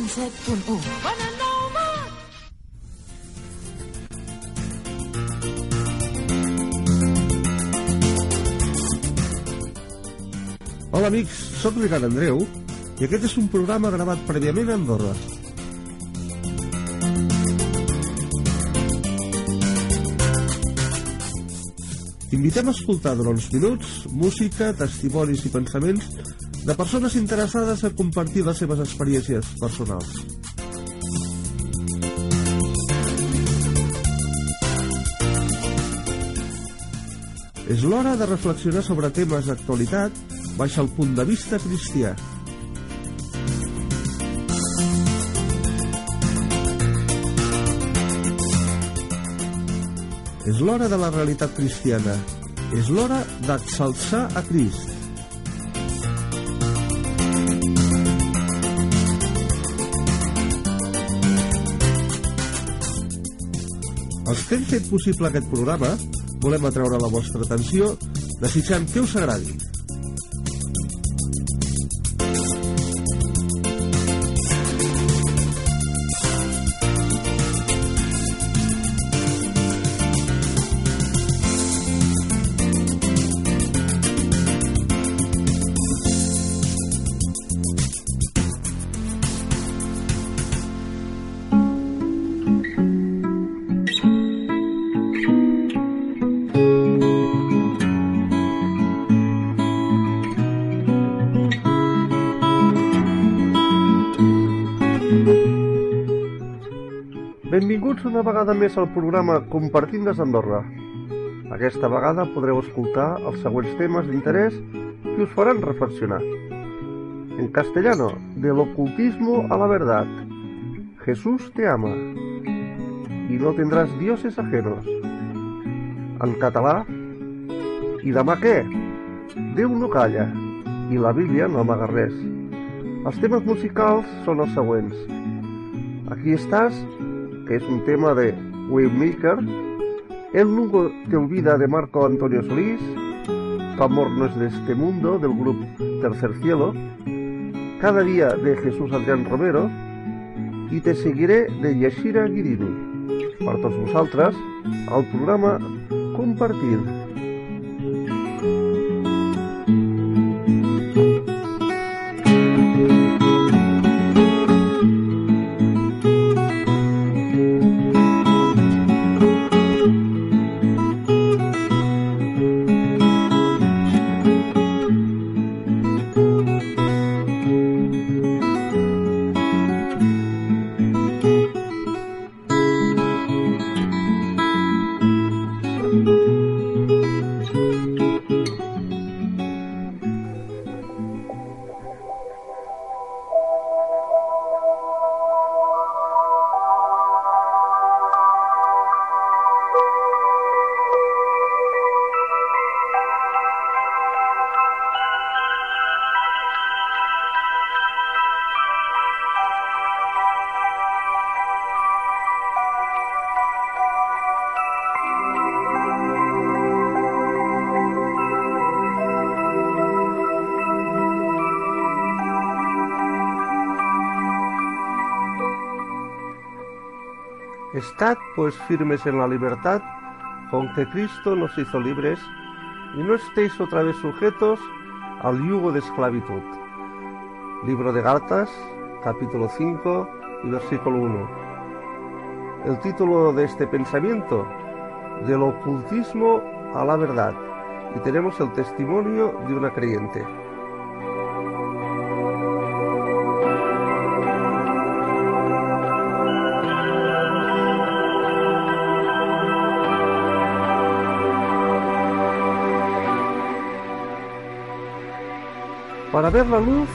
107.1. Bona nova! Hola amics, sóc Ricard Andreu i aquest és un programa gravat prèviament a Andorra. T'invitem a escoltar durant uns minuts música, testimonis i pensaments de persones interessades a compartir les seves experiències personals. És l'hora de reflexionar sobre temes d'actualitat baix el punt de vista cristià. És l'hora de la realitat cristiana. És l'hora d'exalçar a Crist. Els que hem fet possible aquest programa volem atreure la vostra atenció desitjant que us agradi. Una vegada més al programa Compartint des d'Andorra. Aquesta vegada podreu escoltar els següents temes d'interès que us faran reflexionar. En castellano, del ocultismo a la verdad. Jesús te ama. Y no tendrás dioses ajenos. En català, i demà què? Déu no calla, i la Bíblia no amaga res. Els temes musicals són els següents. Aquí estàs, es un tema de Waymaker, El nunca te olvida de Marco Antonio Solís, Tu amor no es de este mundo del grupo Tercer Cielo, Cada día de Jesús Adrián Romero i Te seguiré de Yashira Guirini. Per tots vosaltres, el programa Compartir. Estad pues firmes en la libertad con que Cristo nos hizo libres y no estéis otra vez sujetos al yugo de esclavitud. Libro de Gálatas, capítulo 5 y versículo 1. El título de este pensamiento, del ocultismo a la verdad, y tenemos el testimonio de una creyente. Para ver la luz,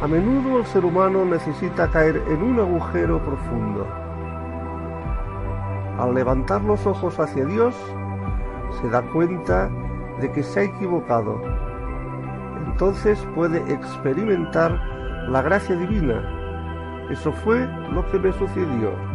a menudo el ser humano necesita caer en un agujero profundo. Al levantar los ojos hacia Dios, se da cuenta de que se ha equivocado. Entonces puede experimentar la gracia divina. Eso fue lo que me sucedió.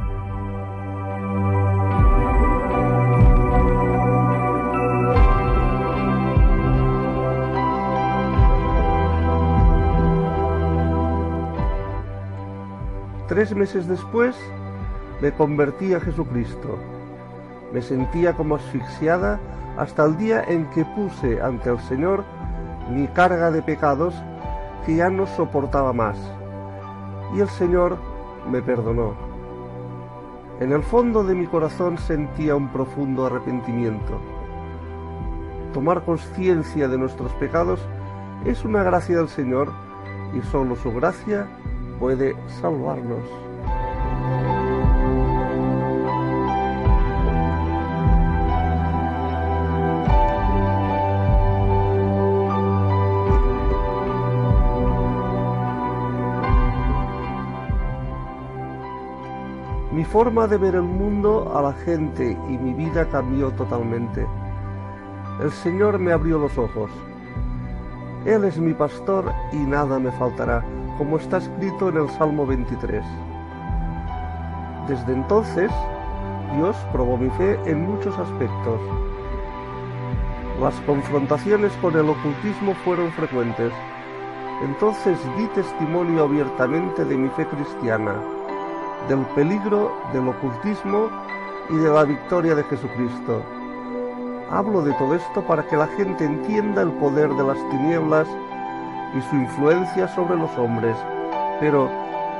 Tres meses después me convertí a Jesucristo. Me sentía como asfixiada hasta el día en que puse ante el Señor mi carga de pecados que ya no soportaba más. Y el Señor me perdonó. En el fondo de mi corazón sentía un profundo arrepentimiento. Tomar conciencia de nuestros pecados es una gracia del Señor y solo su gracia puede salvarnos. Mi forma de ver el mundo, a la gente y mi vida cambió totalmente. El Señor me abrió los ojos. Él es mi pastor y nada me faltará, como está escrito en el Salmo 23. Desde entonces, Dios probó mi fe en muchos aspectos. Las confrontaciones con el ocultismo fueron frecuentes. Entonces di testimonio abiertamente de mi fe cristiana del peligro del ocultismo y de la victoria de Jesucristo. Hablo de todo esto para que la gente entienda el poder de las tinieblas y su influencia sobre los hombres. Pero,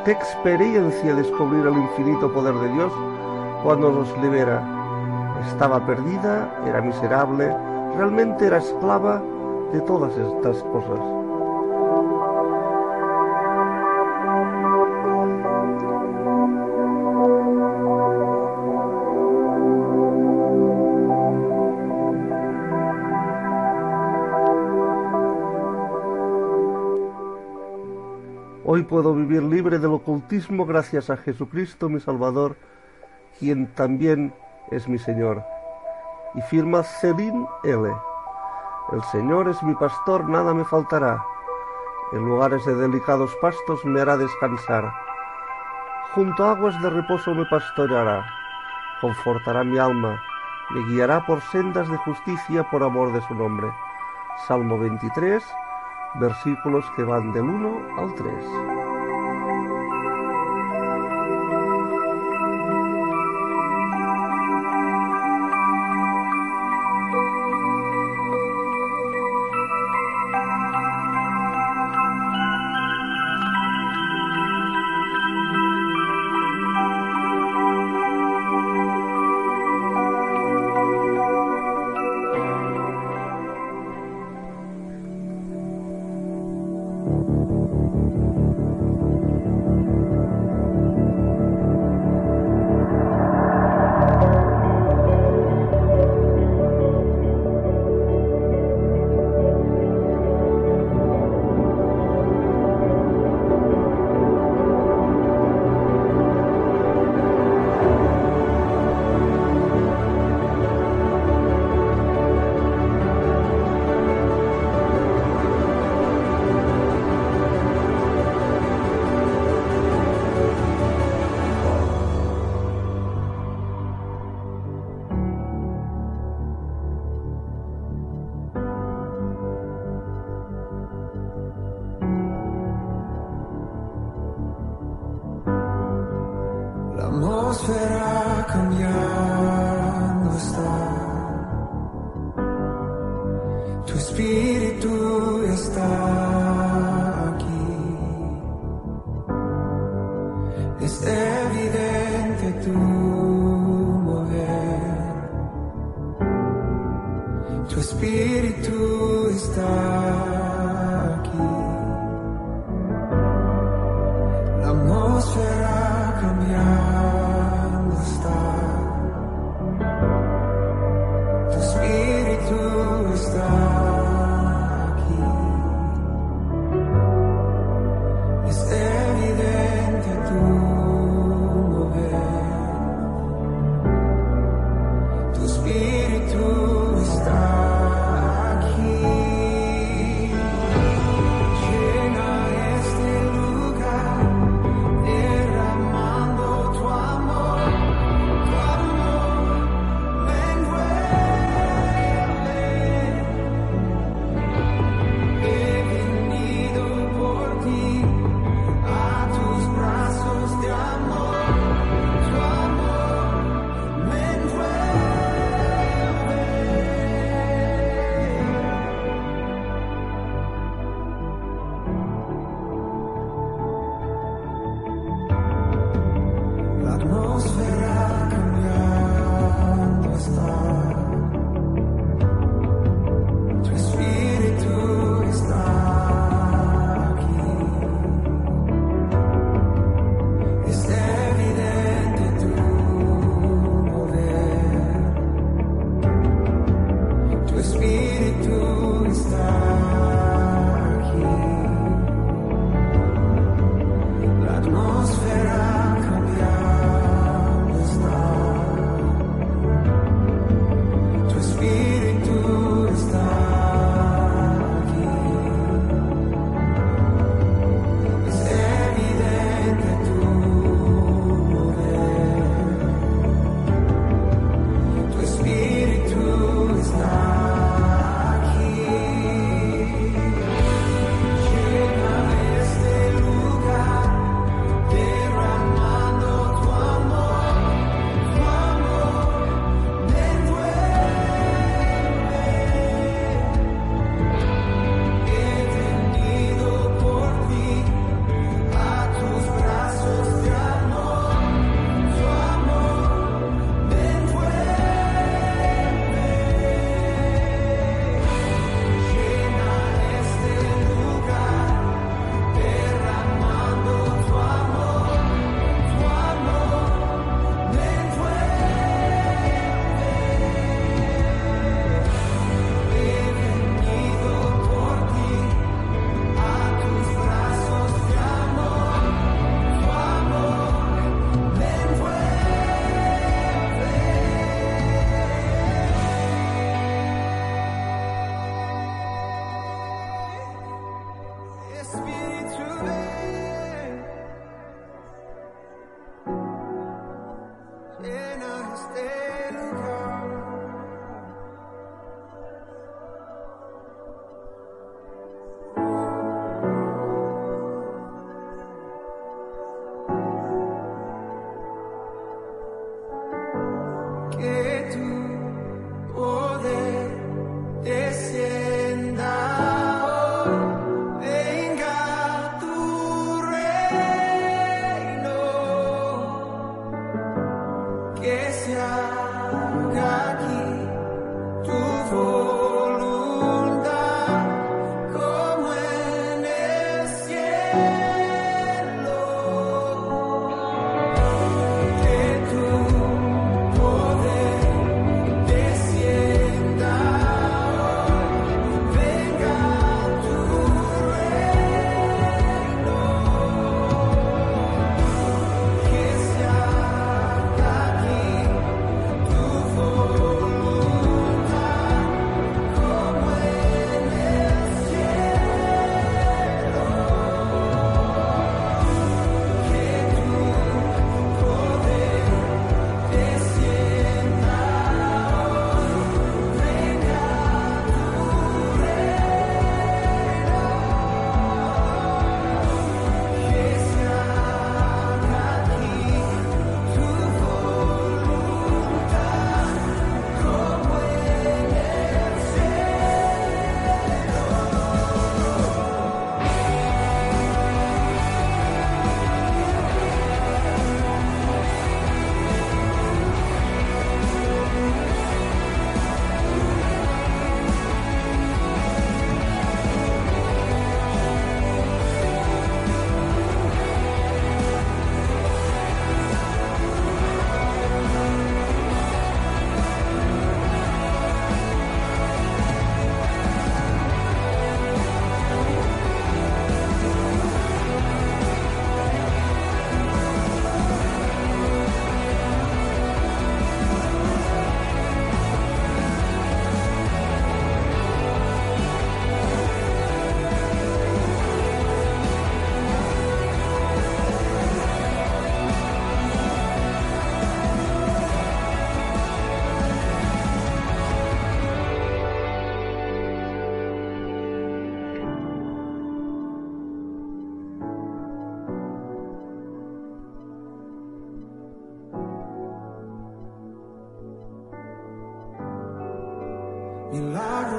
¿qué experiencia descubrir el infinito poder de Dios cuando nos libera? Estaba perdida, era miserable, realmente era esclava de todas estas cosas. Puedo vivir libre del ocultismo gracias a Jesucristo mi Salvador, quien también es mi Señor. Y firma Celine L. El Señor es mi pastor, nada me faltará. En lugares de delicados pastos me hará descansar. Junto a aguas de reposo me pastoreará. Confortará mi alma. Me guiará por sendas de justicia por amor de su nombre. Salmo 23, versículos que van del 1 al 3. Es evidente tu mover. Tu espíritu está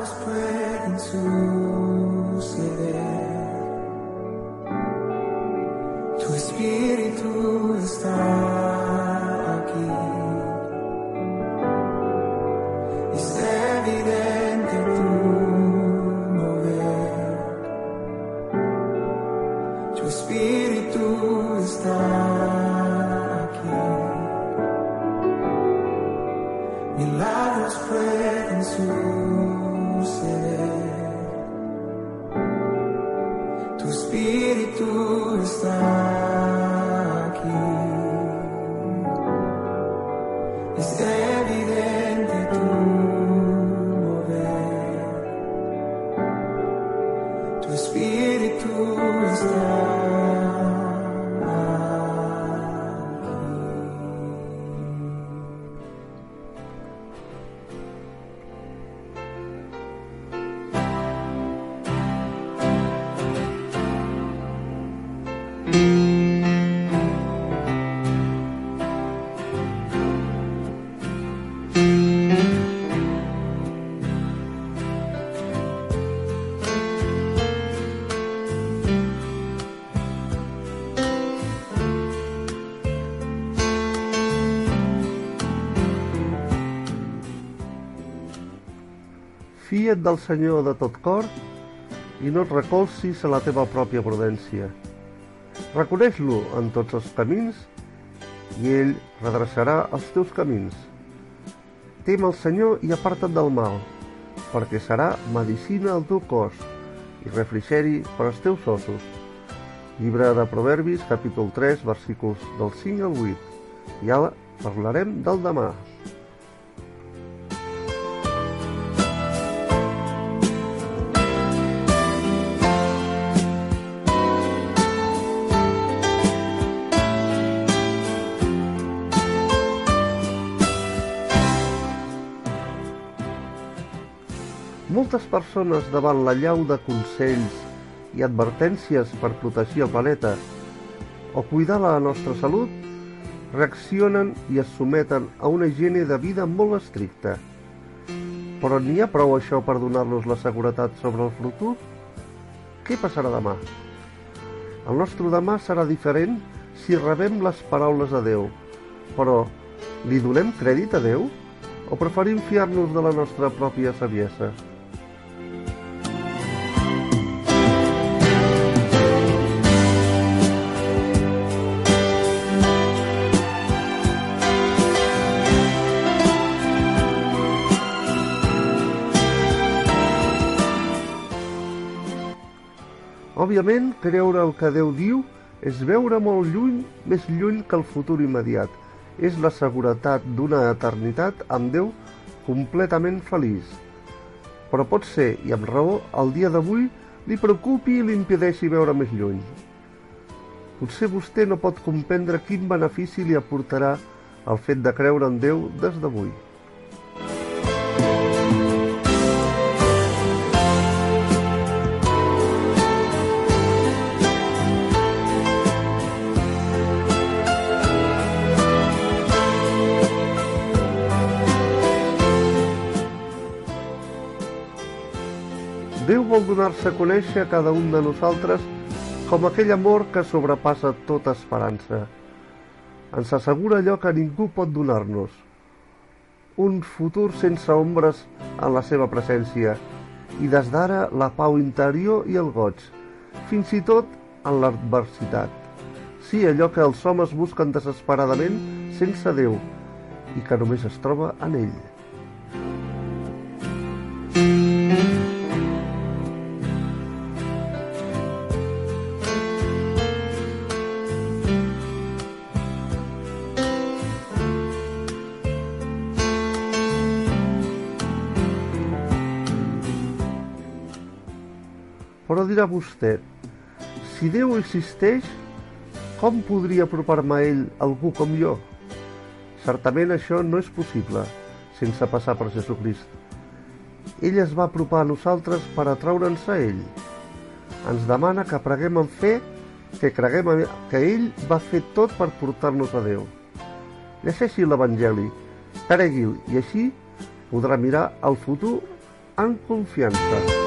was praying to. Fia't del Senyor de tot cor i no et recolzis a la teva pròpia prudència. Reconeix-lo en tots els camins i ell redreçarà els teus camins. Tem el Senyor i aparta't del mal, perquè serà medicina al teu cos i refrigeri per als teus ossos. Llibre de Proverbis, capítol 3, versículos del 5 al 8. I ara parlarem del demà. Moltes persones davant la llau de consells i advertències per protegir el planeta o cuidar la nostra salut reaccionen i es someten a una higiene de vida molt estricta. Però n'hi ha prou això per donar-nos la seguretat sobre el futur? Què passarà demà? El nostre demà serà diferent si rebem les paraules de Déu, però li donem crèdit a Déu o preferim fiar-nos de la nostra pròpia saviesa? Òbviament, creure el que Déu diu és veure molt lluny, més lluny que el futur immediat. És la seguretat d'una eternitat amb Déu completament feliç. Però pot ser, i amb raó, el dia d'avui li preocupi i li impedeixi veure més lluny. Potser vostè no pot comprendre quin benefici li aportarà el fet de creure en Déu des d'avui. Vol donar-se a conèixer a cada un de nosaltres com aquell amor que sobrepassa tota esperança. Ens assegura allò que ningú pot donar-nos. Un futur sense ombres en la seva presència i des d'ara la pau interior i el goig, fins i tot en l'adversitat. Sí, allò que els homes busquen desesperadament sense Déu i que només es troba en ell. Dirà vostè, si Déu existeix, com podria apropar-me a ell algú com jo? Certament això no és possible sense passar per Jesucrist. Ell es va apropar a nosaltres per atraure'ns a ell. Ens demana que preguem amb fe, que creguem que ell va fer tot per portar-nos a Déu. Llegeixi l'Evangeli, cregui'l i així podrà mirar el futur en confiança.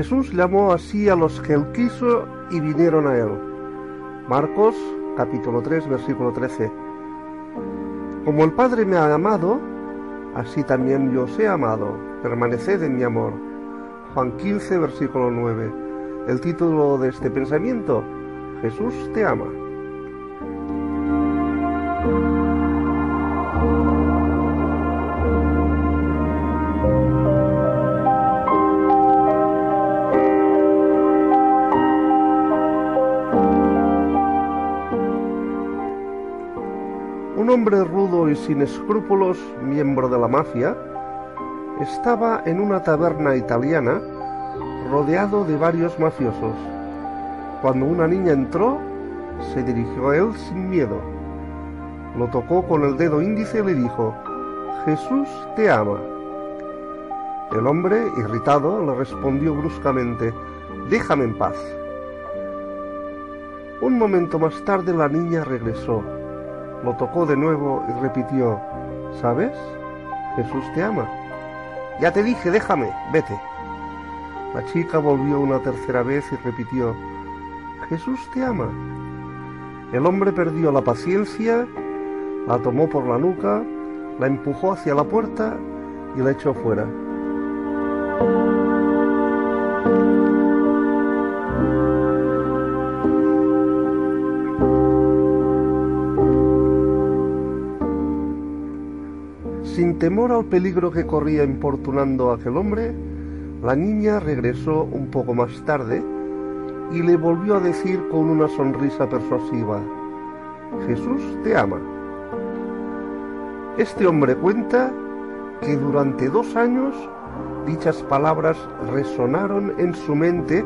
Jesús llamó así a los que él quiso y vinieron a él. Marcos capítulo 3 versículo 13. Como el Padre me ha amado, así también yo os he amado. Permaneced en mi amor. Juan 15 versículo 9. El título de este pensamiento, Jesús te ama. Sin escrúpulos, miembro de la mafia, estaba en una taberna italiana rodeado de varios mafiosos. Cuando una niña entró, se dirigió a él sin miedo. Lo tocó con el dedo índice y le dijo, Jesús te ama. El hombre, irritado, le respondió bruscamente, Déjame en paz. Un momento más tarde la niña regresó lo tocó de nuevo y repitió, ¿sabes? Jesús te ama. Ya te dije, déjame, vete. La chica volvió una tercera vez y repitió, Jesús te ama. El hombre perdió la paciencia, la tomó por la nuca, la empujó hacia la puerta y la echó fuera. Temor al peligro que corría importunando a aquel hombre, la niña regresó un poco más tarde y le volvió a decir con una sonrisa persuasiva, Jesús te ama. Este hombre cuenta que durante dos años dichas palabras resonaron en su mente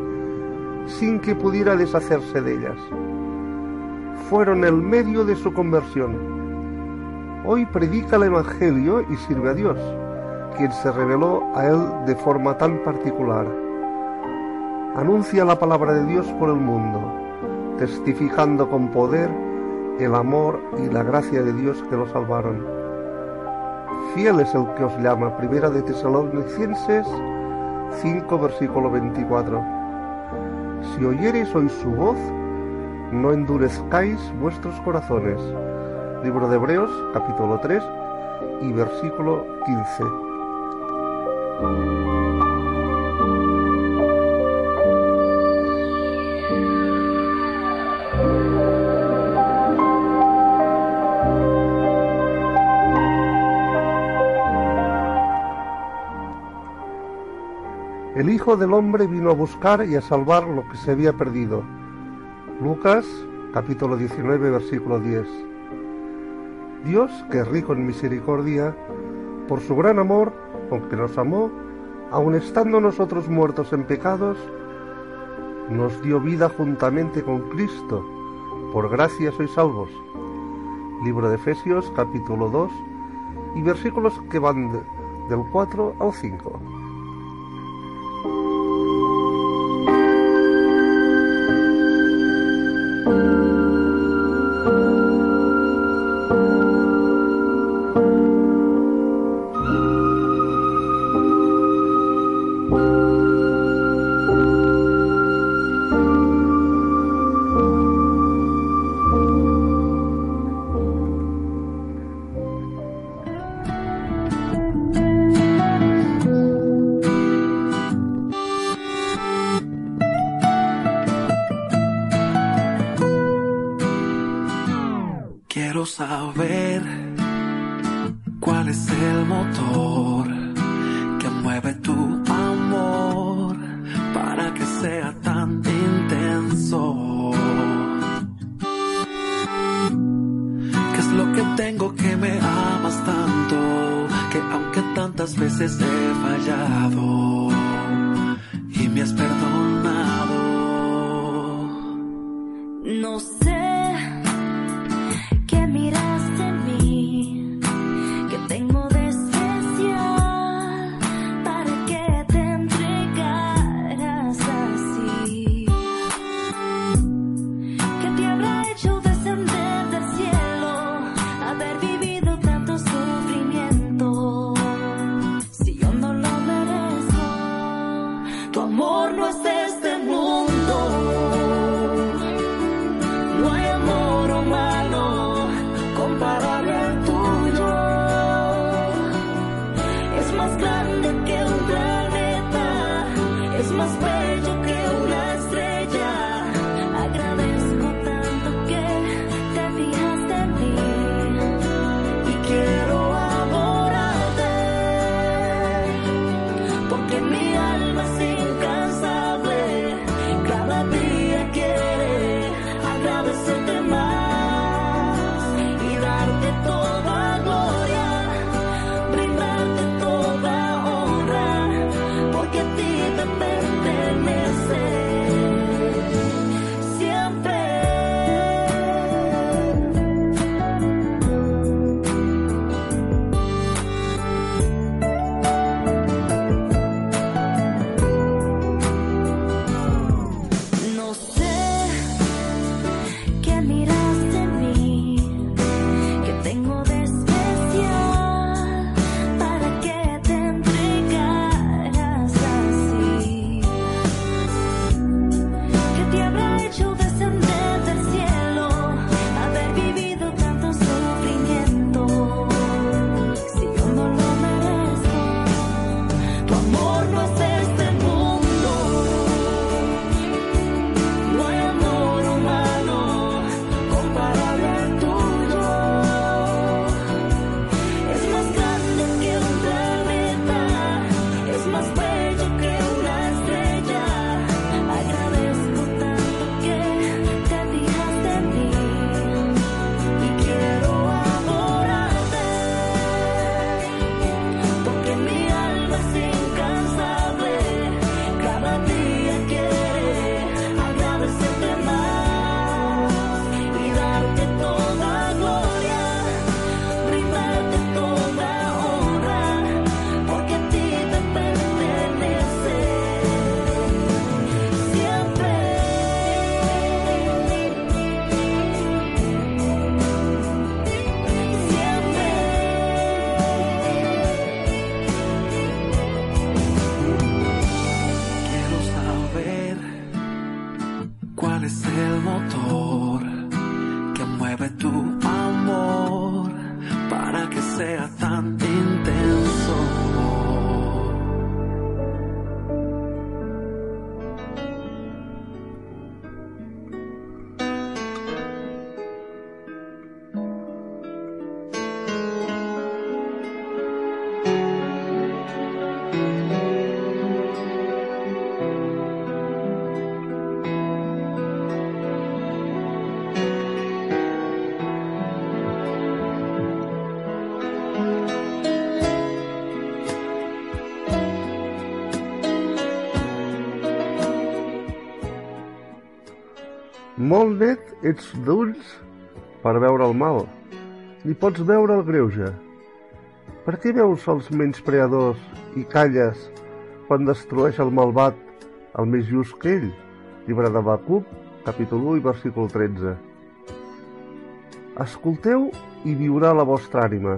sin que pudiera deshacerse de ellas. Fueron el medio de su conversión. Hoy predica el Evangelio y sirve a Dios, quien se reveló a él de forma tan particular. Anuncia la palabra de Dios por el mundo, testificando con poder el amor y la gracia de Dios que lo salvaron. Fiel es el que os llama, primera de Tesalonicenses 5, versículo 24. Si oyereis hoy su voz, no endurezcáis vuestros corazones. Libro de Hebreos, capítulo 3 y versículo 15. El Hijo del Hombre vino a buscar y a salvar lo que se había perdido. Lucas capítulo 19 versículo 10. Dios, que es rico en misericordia, por su gran amor con que nos amó, aun estando nosotros muertos en pecados, nos dio vida juntamente con Cristo. Por gracia sois salvos. Libro de Efesios capítulo 2 y versículos que van de- del 4 al 5. Molt net ets d'ulls per veure el mal, ni pots veure el greuge. Per què veus els menyspreadors i calles quan destrueix el malvat el més just que ell? Llibre de Bacup, capítol 1 i versícul 13. Escolteu i viurà la vostra ànima.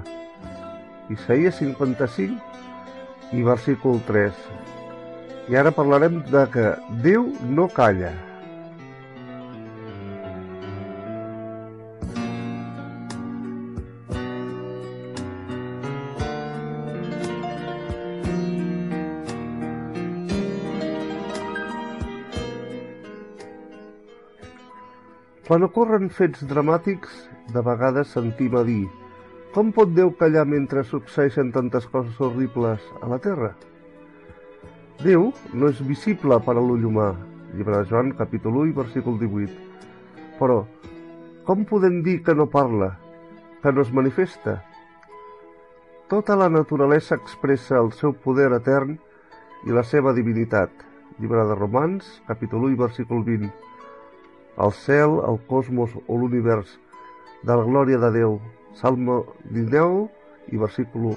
Isaïa 55 i versícul 3. I ara parlarem de que Déu no calla. Quan ocorren fets dramàtics, de vegades sentim a dir com pot Déu callar mentre succeeixen tantes coses horribles a la Terra? Déu no és visible per a l'ull humà, llibre de Joan, capítol 1, versícul 18. Però, com podem dir que no parla, que no es manifesta? Tota la naturalesa expressa el seu poder etern i la seva divinitat, llibre de Romans, capítol 1, versícul 20 el cel, el cosmos o l'univers de la glòria de Déu. Salmo 19 i versícul 1.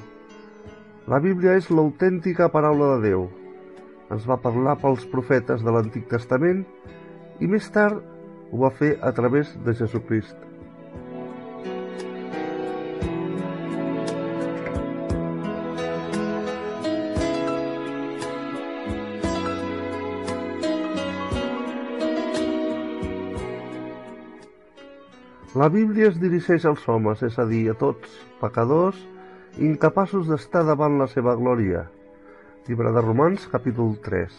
La Bíblia és l'autèntica paraula de Déu. Ens va parlar pels profetes de l'Antic Testament i més tard ho va fer a través de Jesucrist. La Bíblia es dirigeix als homes, és a dir, a tots, pecadors, incapaços d'estar davant la seva glòria. Llibre de Romans, capítol 3.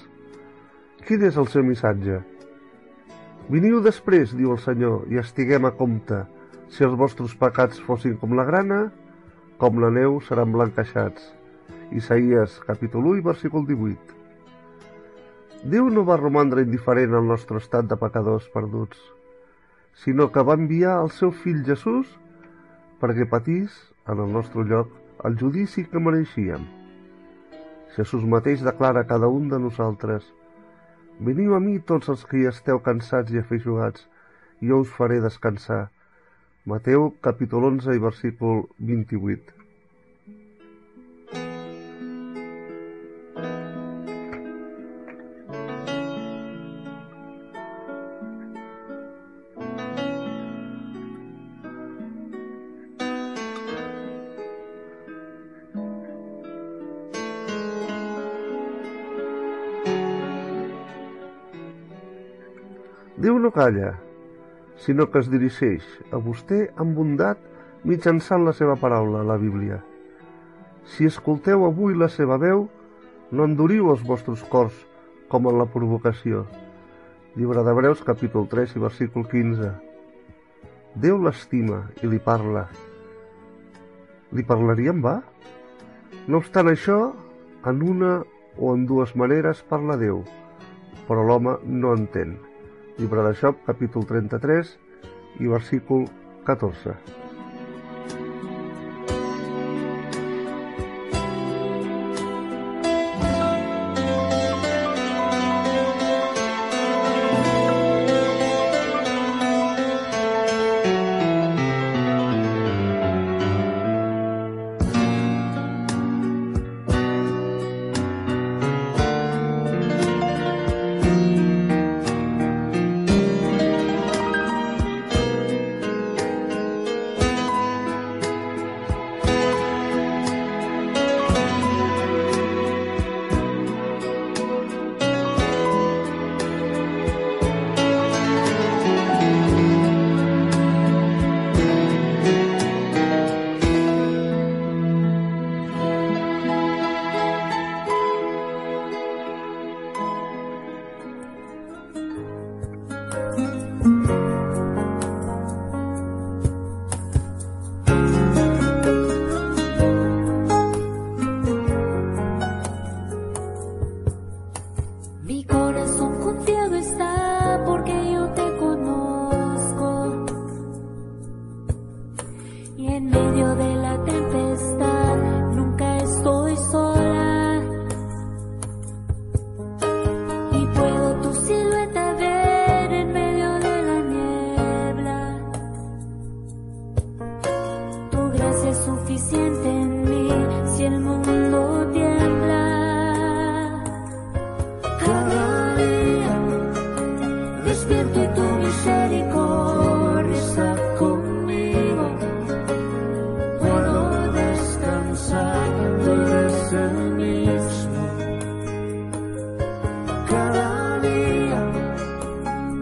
Quin és el seu missatge? Veniu després, diu el Senyor, i estiguem a compte. Si els vostres pecats fossin com la grana, com la neu seran blanquejats. Isaías, capítol 1 i versícul 18. Déu no va romandre indiferent al nostre estat de pecadors perduts sinó que va enviar el seu fill Jesús perquè patís en el nostre lloc el judici que mereixíem. Jesús mateix declara a cada un de nosaltres Veniu a mi tots els que esteu cansats i afeixugats, i jo us faré descansar. Mateu capítol 11 i versícul 28. No calla, sinó que es dirigeix a vostè amb bondat mitjançant la seva paraula, la Bíblia. Si escolteu avui la seva veu, no enduriu els vostres cors com en la provocació. Llibre d'Hebreus, capítol 3 i versícul 15. Déu l'estima i li parla. Li parlaria en va? No obstant això, en una o en dues maneres parla Déu, però l'home no entén. Llibre de Job, capítol 33 i versícul 14.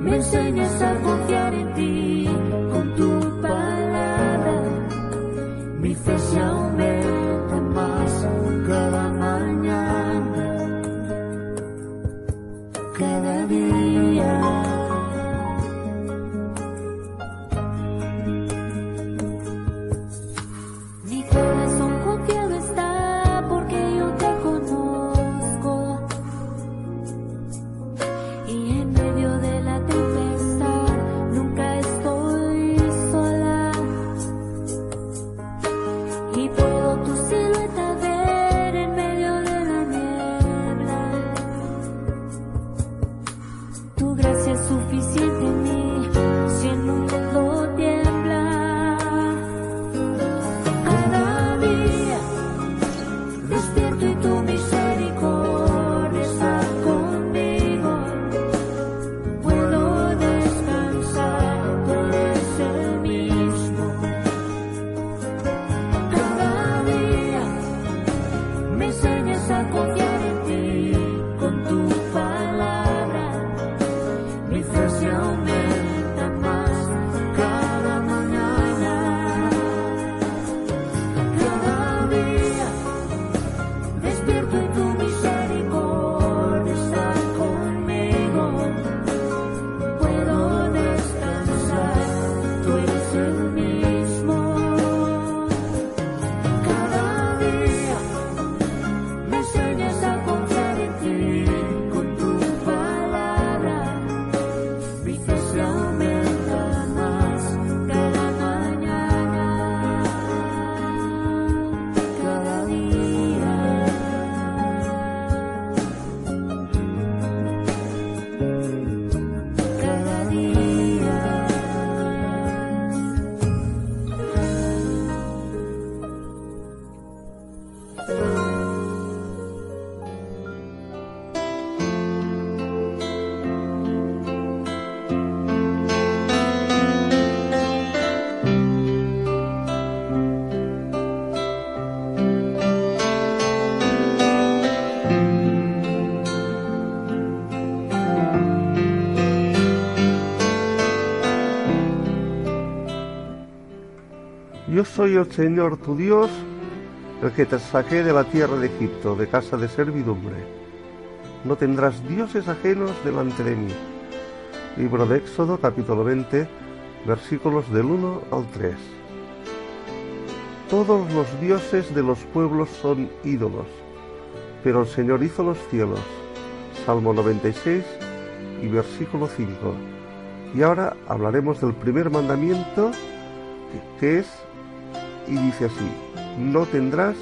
Me enseñas a confiar en ti con tu palabra. Mi fe se Yo soy el Señor tu Dios, el que te saqué de la tierra de Egipto, de casa de servidumbre. No tendrás dioses ajenos delante de mí. Libro de Éxodo, capítulo 20, versículos del 1 al 3. Todos los dioses de los pueblos son ídolos, pero el Señor hizo los cielos. Salmo 96 y versículo 5. Y ahora hablaremos del primer mandamiento, que- es y dice así, no tendrás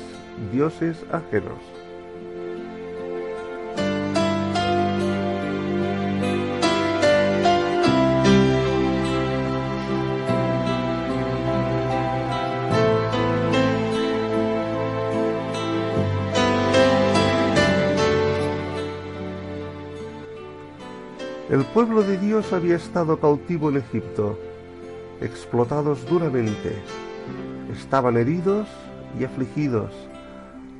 dioses ajenos. El pueblo de Dios había estado cautivo en Egipto, explotados duramente. Estaban heridos y afligidos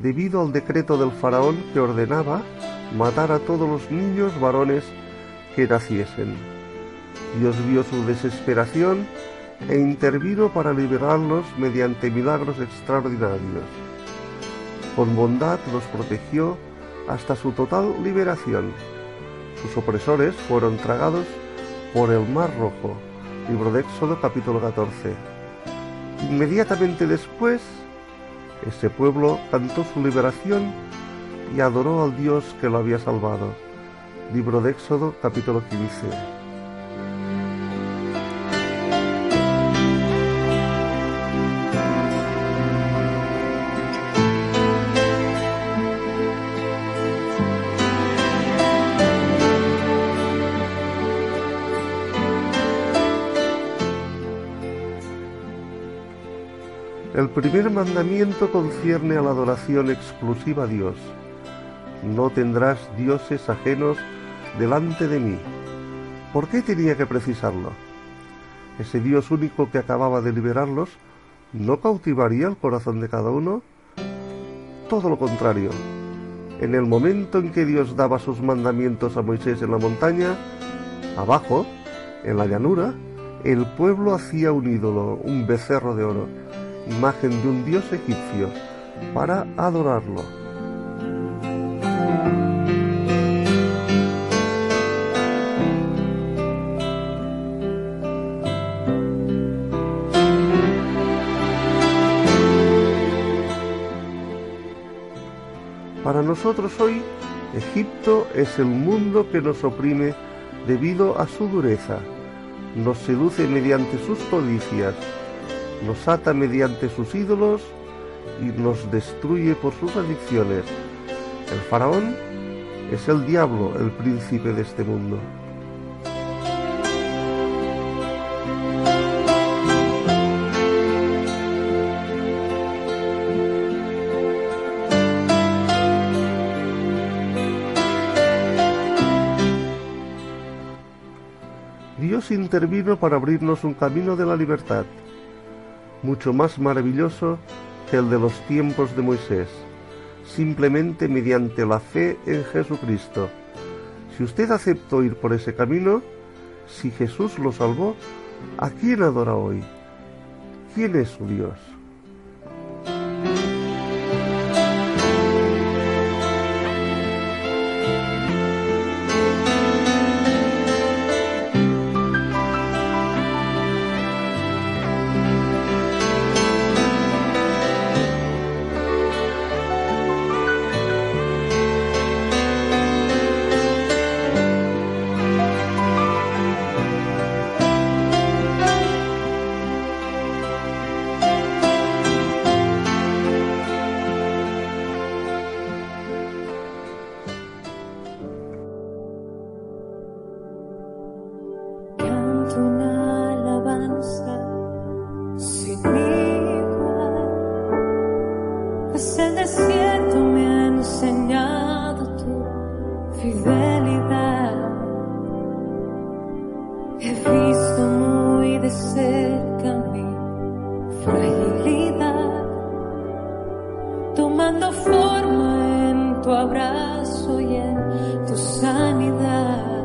debido al decreto del faraón que ordenaba matar a todos los niños varones que naciesen. Dios vio su desesperación e intervino para liberarlos mediante milagros extraordinarios. Con bondad los protegió hasta su total liberación. Sus opresores fueron tragados por el Mar Rojo. Libro de Éxodo capítulo 14. Inmediatamente después, ese pueblo cantó su liberación y adoró al Dios que lo había salvado. Libro de Éxodo capítulo 15. El primer mandamiento concierne a la adoración exclusiva a Dios. No tendrás dioses ajenos delante de mí. ¿Por qué tenía que precisarlo? ¿Ese Dios único que acababa de liberarlos no cautivaría el corazón de cada uno? Todo lo contrario. En el momento en que Dios daba sus mandamientos a Moisés en la montaña, abajo, en la llanura, el pueblo hacía un ídolo, un becerro de oro, imagen de un dios egipcio, para adorarlo. Para nosotros hoy, Egipto es el mundo que nos oprime debido a su dureza, nos seduce mediante sus codicias, nos ata mediante sus ídolos y nos destruye por sus adicciones. El faraón es el diablo, el príncipe de este mundo. Dios intervino para abrirnos un camino de la libertad, mucho más maravilloso que el de los tiempos de Moisés, simplemente mediante la fe en Jesucristo. Si usted aceptó ir por ese camino, si Jesús lo salvó, ¿a quién adora hoy? ¿Quién es su Dios? Tomando forma en tu abrazo y en tu sanidad.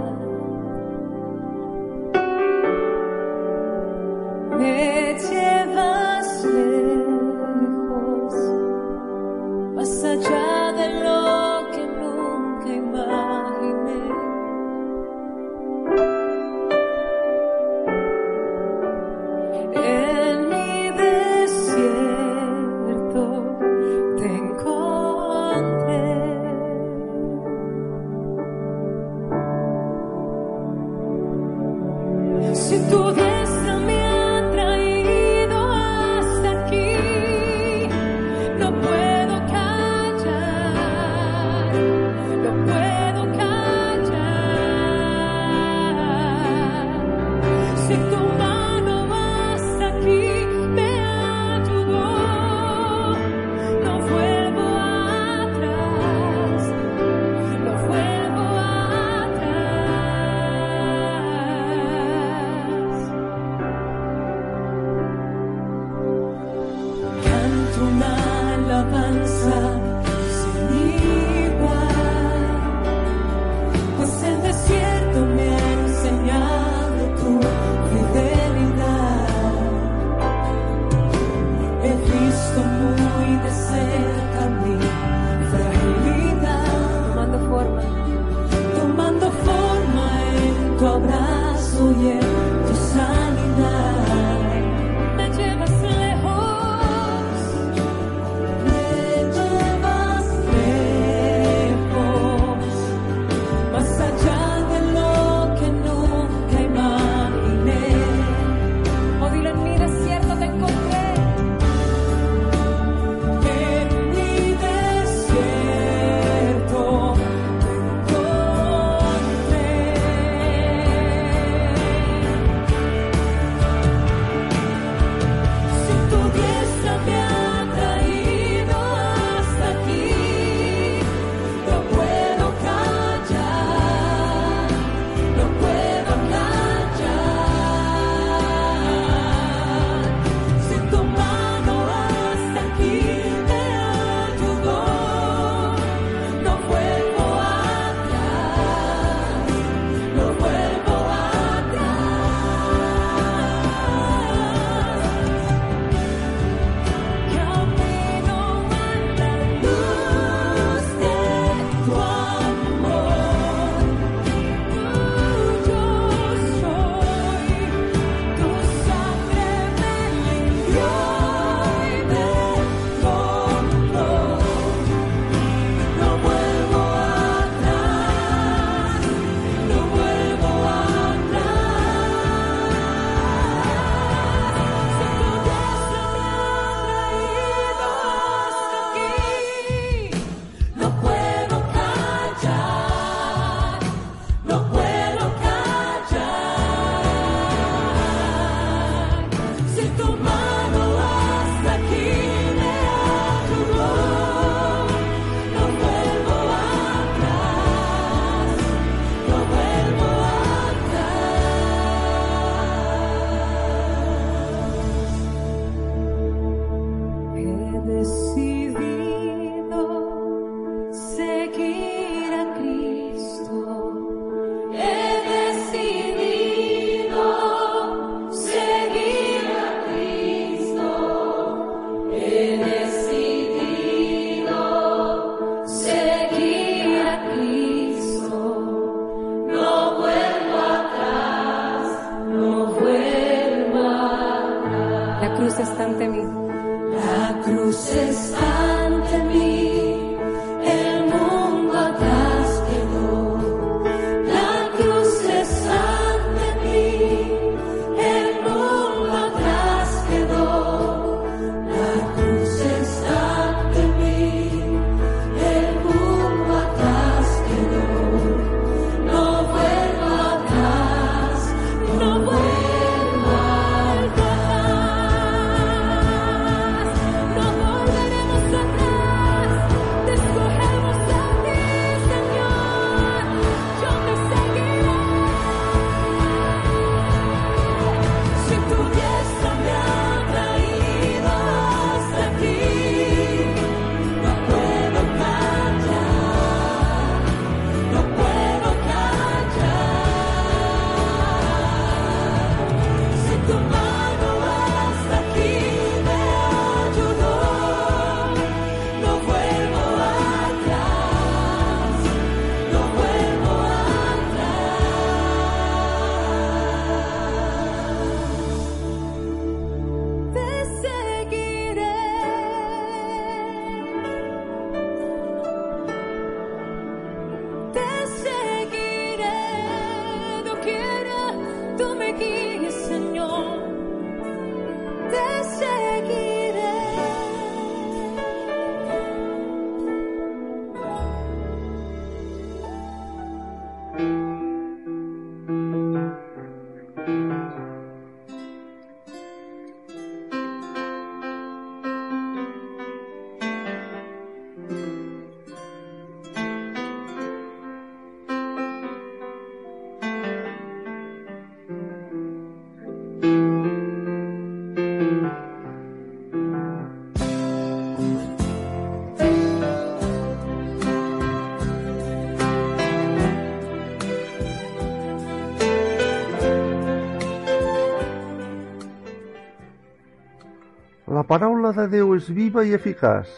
De Déu és viva i eficaç,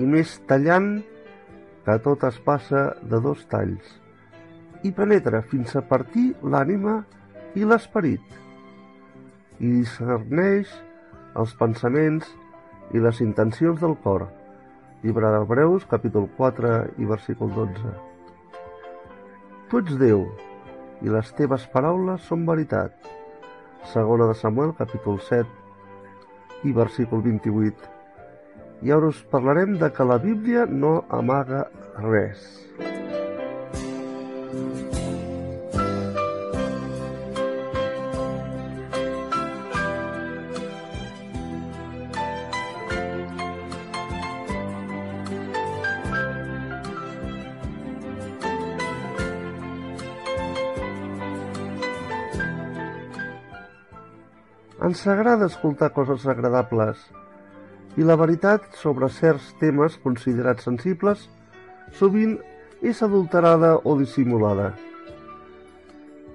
i més tallant que tot es passa de dos talls, i penetra fins a partir l'ànima i l'esperit, i discerneix els pensaments i les intencions del cor. Llibre d'Hebreus, capítol 4 i versícul 12. Tu ets Déu, i les teves paraules són veritat. Segona de Samuel, capítol 7 i versícul 28. I ara us parlarem de que la Bíblia no amaga res. Ens agrada escoltar coses agradables i la veritat sobre certs temes considerats sensibles sovint és adulterada o dissimulada.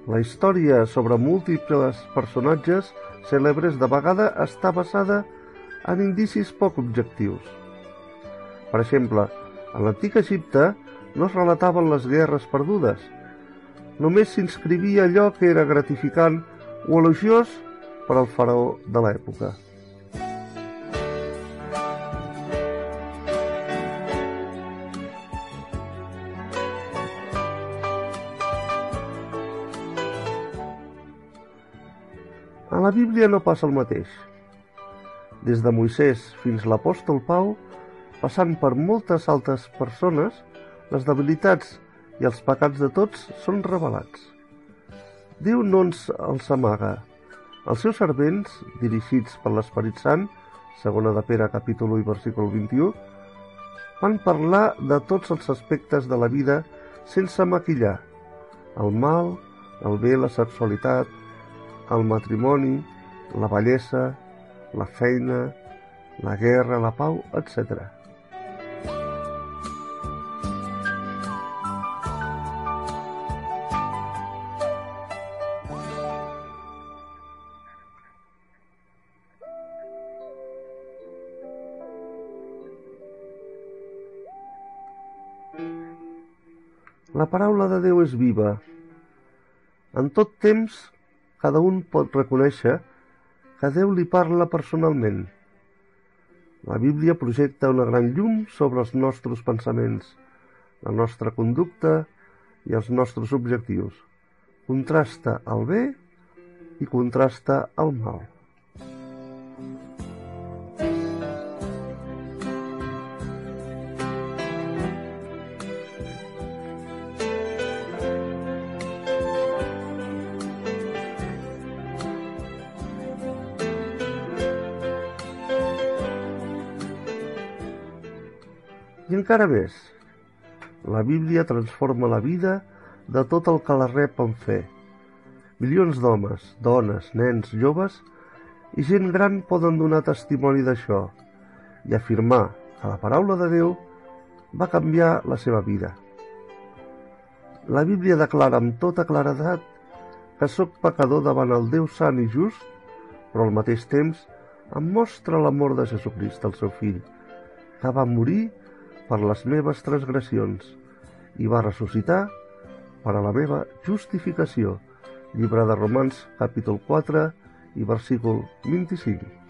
La història sobre múltiples personatges cèlebres de vegada està basada en indicis poc objectius. Per exemple, a l'antic Egipte no es relataven les guerres perdudes. Només s'inscrivia allò que era gratificant o elogiós per al faraó de l'època. A la Bíblia no passa el mateix. Des de Moisès fins l'apòstol Pau, passant per moltes altres persones, les debilitats i els pecats de tots són revelats. Déu no ens els amaga. Els seus servents, dirigits per l'Esperit Sant, segona de Pere capítol 1 i versícul 21, van parlar de tots els aspectes de la vida sense maquillar. El mal, el bé, la sexualitat, el matrimoni, la bellesa, la feina, la guerra, la pau, etc. La paraula de Déu és viva. En tot temps, cada un pot reconèixer que Déu li parla personalment. La Bíblia projecta una gran llum sobre els nostres pensaments, la nostra conducta i els nostres objectius. Contrasta el bé i contrasta el mal. Encara més, la Bíblia transforma la vida de tot el que la rep amb fe. Milions d'homes, dones, nens, joves i gent gran poden donar testimoni d'això i afirmar que la paraula de Déu va canviar la seva vida. La Bíblia declara amb tota claredat que sóc pecador davant el Déu sant i just, però al mateix temps em mostra l'amor de Jesucrist, el seu fill, que va morir per les meves transgressions i va ressuscitar per a la meva justificació. Llibre de Romans, capítol 4 i versícul 25.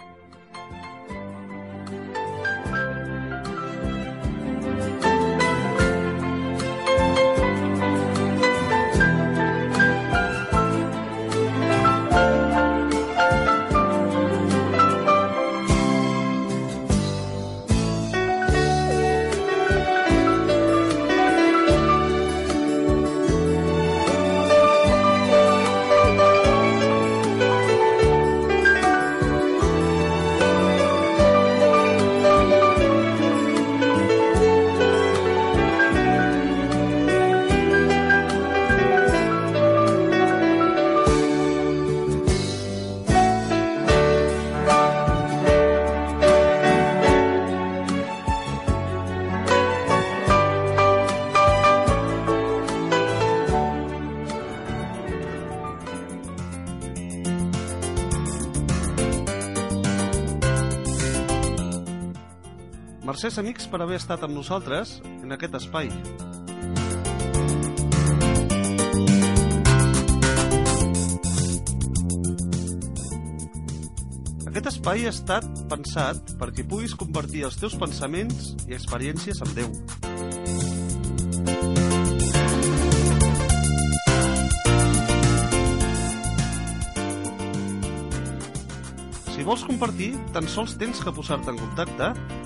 Mercès, amics, per haver estat amb nosaltres en aquest espai. Aquest espai ha estat pensat perquè puguis compartir els teus pensaments i experiències amb Déu. Si vols compartir, tan sols tens que posar-te en contacte